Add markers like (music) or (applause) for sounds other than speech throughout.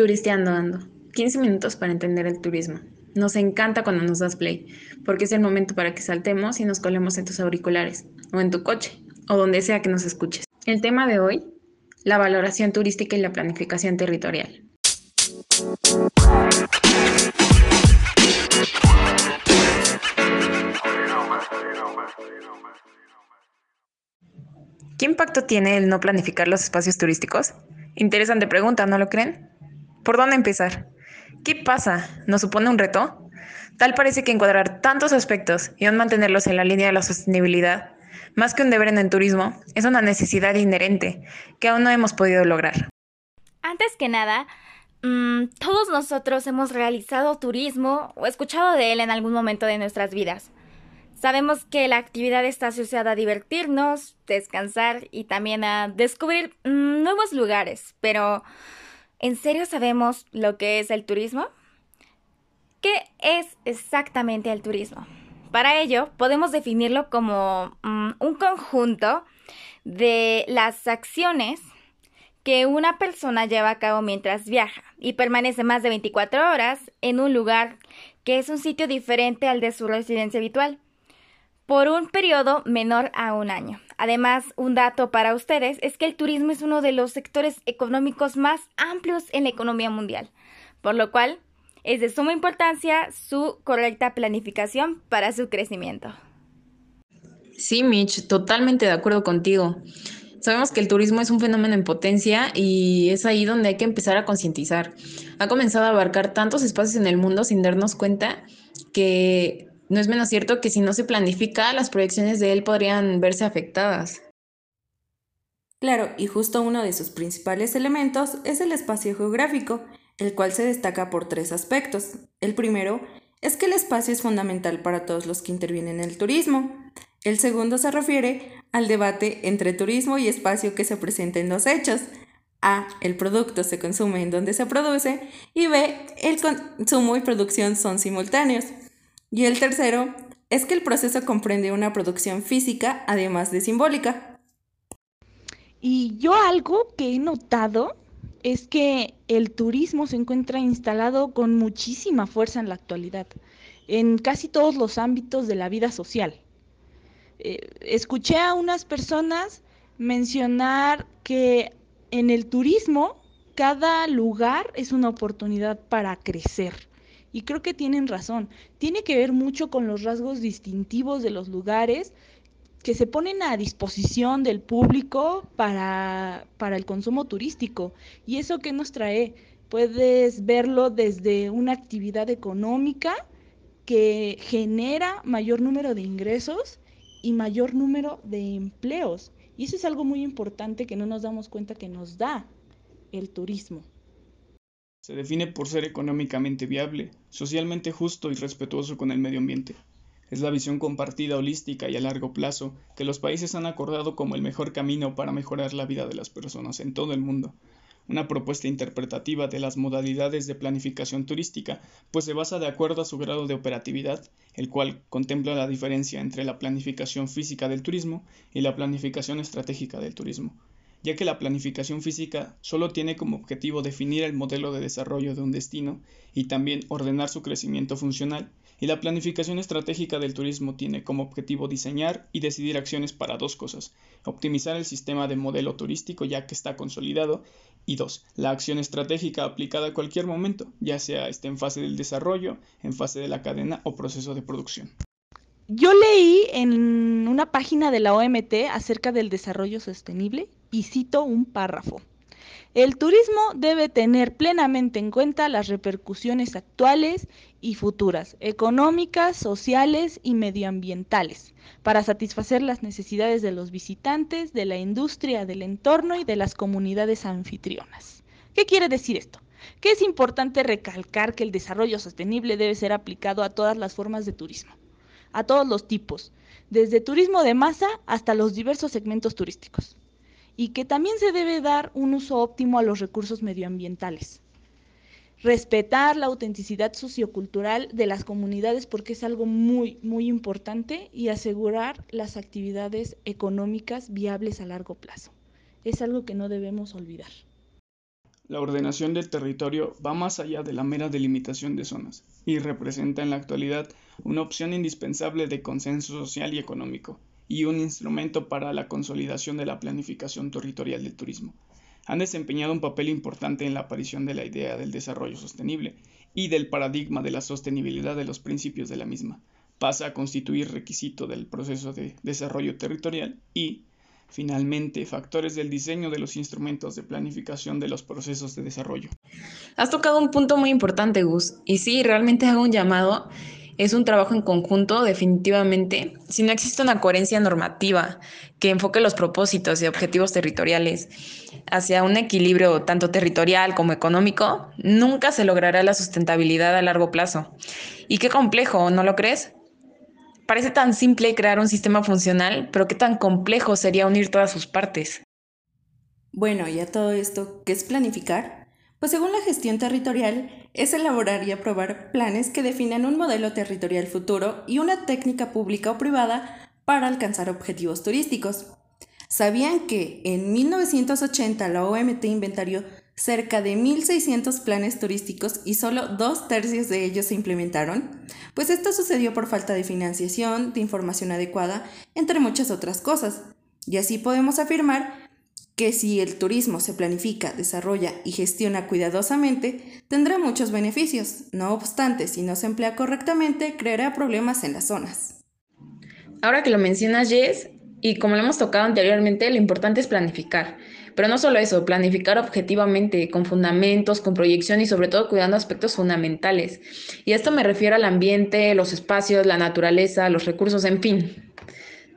Turisteando ando. 15 minutos para entender el turismo. Nos encanta cuando nos das play, porque es el momento para que saltemos y nos colemos en tus auriculares, o en tu coche, o donde sea que nos escuches. El tema de hoy, la valoración turística y la planificación territorial. ¿Qué impacto tiene el no planificar los espacios turísticos? Interesante pregunta, ¿no lo creen? ¿Por dónde empezar? ¿Qué pasa? ¿Nos supone un reto? Tal parece que encuadrar tantos aspectos y aún mantenerlos en la línea de la sostenibilidad, más que un deber en el turismo, es una necesidad inherente que aún no hemos podido lograr. Antes que nada, mm, todos nosotros hemos realizado turismo o escuchado de él en algún momento de nuestras vidas. Sabemos que la actividad está asociada a divertirnos, descansar y también a descubrir mm, nuevos lugares, pero ¿en serio sabemos lo que es el turismo? ¿Qué es exactamente el turismo? Para ello, podemos definirlo como mm, un conjunto de las acciones que una persona lleva a cabo mientras viaja y permanece más de 24 horas en un lugar que es un sitio diferente al de su residencia habitual por un periodo menor a un año. Además, un dato para ustedes es que el turismo es uno de los sectores económicos más amplios en la economía mundial, por lo cual es de suma importancia su correcta planificación para su crecimiento. Sí, Mitch, totalmente de acuerdo contigo. Sabemos que el turismo es un fenómeno en potencia y es ahí donde hay que empezar a concientizar. Ha comenzado a abarcar tantos espacios en el mundo sin darnos cuenta que no es menos cierto que si no se planifica, las proyecciones de él podrían verse afectadas. Claro, y justo uno de sus principales elementos es el espacio geográfico, el cual se destaca por tres aspectos. El primero es que el espacio es fundamental para todos los que intervienen en el turismo. El segundo se refiere al debate entre turismo y espacio que se presenta en los hechos. A. El producto se consume en donde se produce y B. El consumo y producción son simultáneos. Y el tercero es que el proceso comprende una producción física además de simbólica. Y yo algo que he notado es que el turismo se encuentra instalado con muchísima fuerza en la actualidad, en casi todos los ámbitos de la vida social. Eh, escuché a unas personas mencionar que en el turismo cada lugar es una oportunidad para crecer. Y creo que tienen razón. Tiene que ver mucho con los rasgos distintivos de los lugares que se ponen a disposición del público para, para el consumo turístico. ¿Y eso qué nos trae? Puedes verlo desde una actividad económica que genera mayor número de ingresos y mayor número de empleos. Y eso es algo muy importante que no nos damos cuenta que nos da el turismo. Se define por ser económicamente viable, socialmente justo y respetuoso con el medio ambiente. Es la visión compartida holística y a largo plazo que los países han acordado como el mejor camino para mejorar la vida de las personas en todo el mundo. Una propuesta interpretativa de las modalidades de planificación turística, pues se basa de acuerdo a su grado de operatividad, el cual contempla la diferencia entre la planificación física del turismo y la planificación estratégica del turismo ya que la planificación física solo tiene como objetivo definir el modelo de desarrollo de un destino y también ordenar su crecimiento funcional, y la planificación estratégica del turismo tiene como objetivo diseñar y decidir acciones para dos cosas, optimizar el sistema de modelo turístico ya que está consolidado, y dos, la acción estratégica aplicada a cualquier momento, ya sea esté en fase del desarrollo, en fase de la cadena o proceso de producción. Yo leí en una página de la OMT acerca del desarrollo sostenible y cito un párrafo. El turismo debe tener plenamente en cuenta las repercusiones actuales y futuras, económicas, sociales y medioambientales, para satisfacer las necesidades de los visitantes, de la industria, del entorno y de las comunidades anfitrionas. ¿Qué quiere decir esto? Que es importante recalcar que el desarrollo sostenible debe ser aplicado a todas las formas de turismo a todos los tipos, desde turismo de masa hasta los diversos segmentos turísticos, y que también se debe dar un uso óptimo a los recursos medioambientales. Respetar la autenticidad sociocultural de las comunidades porque es algo muy, muy importante y asegurar las actividades económicas viables a largo plazo. Es algo que no debemos olvidar. La ordenación del territorio va más allá de la mera delimitación de zonas y representa en la actualidad una opción indispensable de consenso social y económico y un instrumento para la consolidación de la planificación territorial del turismo. Han desempeñado un papel importante en la aparición de la idea del desarrollo sostenible y del paradigma de la sostenibilidad de los principios de la misma. Pasa a constituir requisito del proceso de desarrollo territorial y, Finalmente, factores del diseño de los instrumentos de planificación de los procesos de desarrollo. Has tocado un punto muy importante, Gus. Y sí, realmente hago un llamado. Es un trabajo en conjunto, definitivamente. Si no existe una coherencia normativa que enfoque los propósitos y objetivos territoriales hacia un equilibrio tanto territorial como económico, nunca se logrará la sustentabilidad a largo plazo. Y qué complejo, ¿no lo crees? Parece tan simple crear un sistema funcional, pero qué tan complejo sería unir todas sus partes. Bueno, y a todo esto, ¿qué es planificar? Pues según la gestión territorial, es elaborar y aprobar planes que definan un modelo territorial futuro y una técnica pública o privada para alcanzar objetivos turísticos. ¿Sabían que en 1980 la OMT inventarió cerca de 1.600 planes turísticos y solo dos tercios de ellos se implementaron? Pues esto sucedió por falta de financiación, de información adecuada, entre muchas otras cosas. Y así podemos afirmar que si el turismo se planifica, desarrolla y gestiona cuidadosamente, tendrá muchos beneficios. No obstante, si no se emplea correctamente, creará problemas en las zonas. Ahora que lo mencionas, Jess, y como lo hemos tocado anteriormente, lo importante es planificar. Pero no solo eso, planificar objetivamente, con fundamentos, con proyección y sobre todo cuidando aspectos fundamentales. Y esto me refiero al ambiente, los espacios, la naturaleza, los recursos, en fin.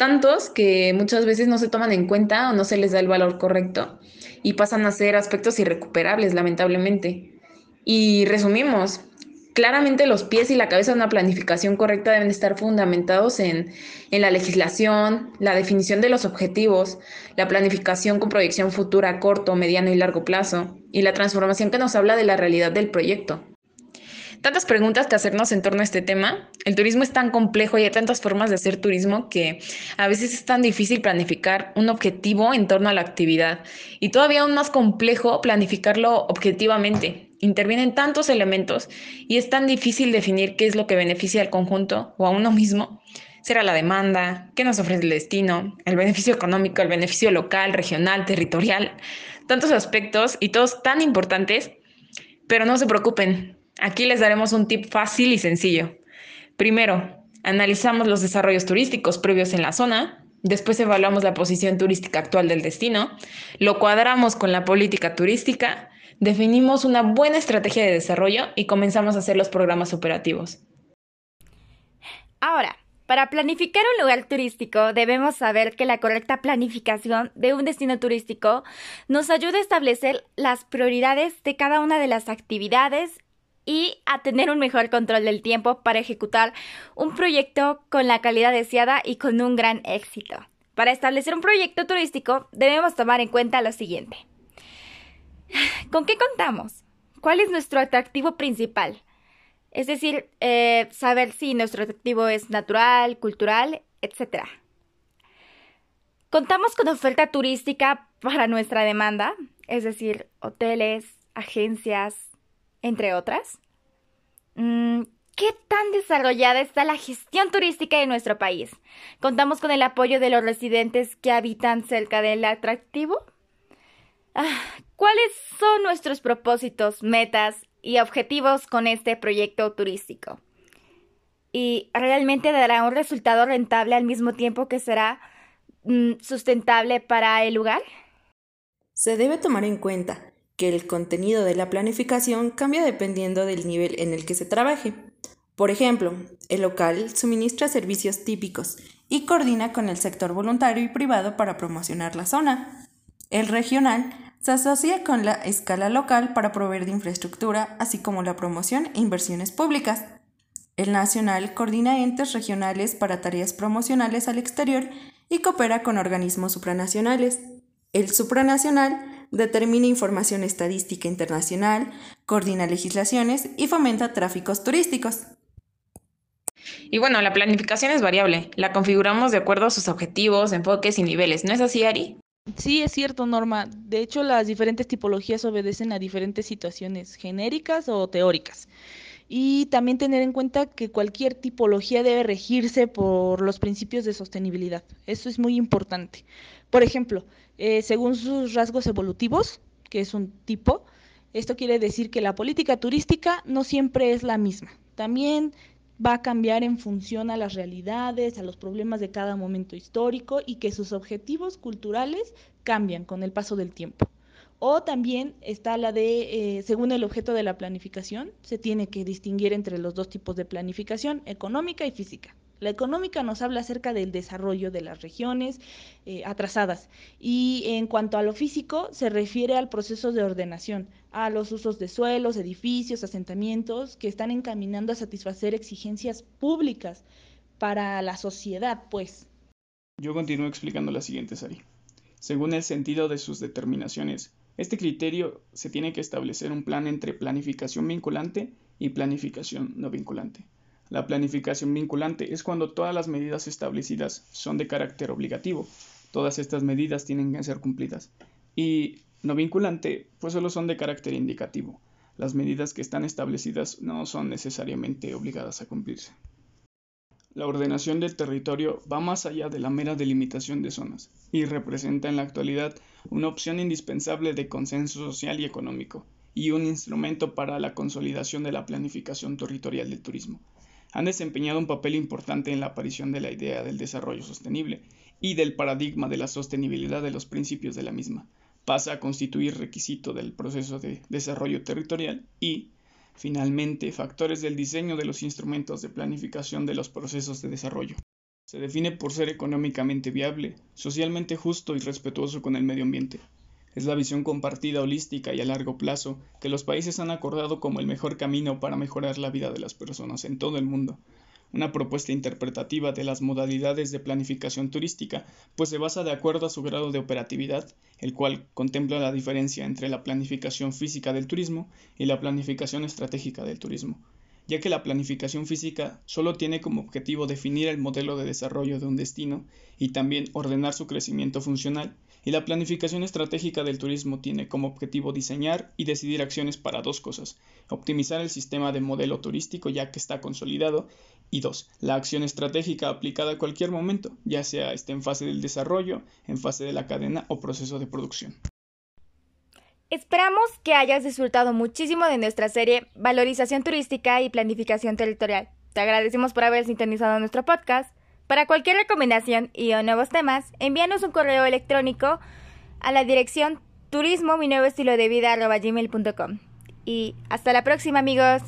Tantos que muchas veces no se toman en cuenta o no se les da el valor correcto y pasan a ser aspectos irrecuperables, lamentablemente. Y resumimos, Claramente los pies y la cabeza de una planificación correcta deben estar fundamentados en, la legislación, la definición de los objetivos, la planificación con proyección futura a corto, mediano y largo plazo, y la transformación que nos habla de la realidad del proyecto. Tantas preguntas que hacernos en torno a este tema. El turismo es tan complejo y hay tantas formas de hacer turismo que a veces es tan difícil planificar un objetivo en torno a la actividad y todavía aún más complejo planificarlo objetivamente intervienen tantos elementos y es tan difícil definir qué es lo que beneficia al conjunto o a uno mismo. Será la demanda, qué nos ofrece el destino, el beneficio económico, el beneficio local, regional, territorial, tantos aspectos y todos tan importantes, pero no se preocupen, aquí les daremos un tip fácil y sencillo. Primero, analizamos los desarrollos turísticos previos en la zona, después evaluamos la posición turística actual del destino, lo cuadramos con la política turística definimos una buena estrategia de desarrollo y comenzamos a hacer los programas operativos. Ahora, para planificar un lugar turístico debemos saber que la correcta planificación de un destino turístico nos ayuda a establecer las prioridades de cada una de las actividades y a tener un mejor control del tiempo para ejecutar un proyecto con la calidad deseada y con un gran éxito. Para establecer un proyecto turístico debemos tomar en cuenta lo siguiente. (sighs) ¿Con qué contamos? ¿Cuál es nuestro atractivo principal? Es decir, eh, saber si nuestro atractivo es natural, cultural, etc. Contamos con oferta turística para nuestra demanda, es decir, hoteles, agencias, entre otras. Mm, ¿Qué tan desarrollada está la gestión turística de nuestro país? ¿Contamos con el apoyo de los residentes que habitan cerca del atractivo? Ah, ¿Cuáles son nuestros propósitos, metas y objetivos con este proyecto turístico? ¿Y realmente dará un resultado rentable al mismo tiempo que será mm, sustentable para el lugar? Se debe tomar en cuenta que el contenido de la planificación cambia dependiendo del nivel en el que se trabaje. Por ejemplo, el local suministra servicios típicos y coordina con el sector voluntario y privado para promocionar la zona. El regional se asocia con la escala local para proveer de infraestructura, así como la promoción e inversiones públicas. El nacional coordina entes regionales para tareas promocionales al exterior y coopera con organismos supranacionales. El supranacional determina información estadística internacional, coordina legislaciones y fomenta tráficos turísticos. Y bueno, la planificación es variable. La configuramos de acuerdo a sus objetivos, enfoques y niveles. ¿No es así, Ari? Sí, es cierto, Norma. De hecho, las diferentes tipologías obedecen a diferentes situaciones genéricas o teóricas. Y también tener en cuenta que cualquier tipología debe regirse por los principios de sostenibilidad. Eso es muy importante. Por ejemplo, eh, según sus rasgos evolutivos, que es un tipo, esto quiere decir que la política turística no siempre es la misma. También va a cambiar en función a las realidades, a los problemas de cada momento histórico y que sus objetivos culturales cambian con el paso del tiempo. O también está la de, eh, según el objeto de la planificación, se tiene que distinguir entre los dos tipos de planificación, económica y física. La económica nos habla acerca del desarrollo de las regiones eh, atrasadas y en cuanto a lo físico se refiere al proceso de ordenación, a los usos de suelos, edificios, asentamientos que están encaminando a satisfacer exigencias públicas para la sociedad, pues. Yo continúo explicando la siguiente, Sari. Según el sentido de sus determinaciones, este criterio se tiene que establecer un plan entre planificación vinculante y planificación no vinculante. La planificación vinculante es cuando todas las medidas establecidas son de carácter obligativo. Todas estas medidas tienen que ser cumplidas. Y no vinculante, pues solo son de carácter indicativo. Las medidas que están establecidas no son necesariamente obligadas a cumplirse. La ordenación del territorio va más allá de la mera delimitación de zonas y representa en la actualidad una opción indispensable de consenso social y económico y un instrumento para la consolidación de la planificación territorial del turismo han desempeñado un papel importante en la aparición de la idea del desarrollo sostenible y del paradigma de la sostenibilidad de los principios de la misma. Pasa a constituir requisito del proceso de desarrollo territorial y, finalmente, factores del diseño de los instrumentos de planificación de los procesos de desarrollo. Se define por ser económicamente viable, socialmente justo y respetuoso con el medio ambiente, es la visión compartida holística y a largo plazo que los países han acordado como el mejor camino para mejorar la vida de las personas en todo el mundo. Una propuesta interpretativa de las modalidades de planificación turística, pues se basa de acuerdo a su grado de operatividad, el cual contempla la diferencia entre la planificación física del turismo y la planificación estratégica del turismo ya que la planificación física solo tiene como objetivo definir el modelo de desarrollo de un destino y también ordenar su crecimiento funcional, y la planificación estratégica del turismo tiene como objetivo diseñar y decidir acciones para dos cosas, optimizar el sistema de modelo turístico ya que está consolidado, y dos, la acción estratégica aplicada a cualquier momento, ya sea esté en fase del desarrollo, en fase de la cadena o proceso de producción. Esperamos que hayas disfrutado muchísimo de nuestra serie Valorización Turística y Planificación Territorial. Te agradecemos por haber sintonizado nuestro podcast. Para cualquier recomendación y o nuevos temas, envíanos un correo electrónico a la dirección turismo mi nuevo estilo de vida Y hasta la próxima amigos.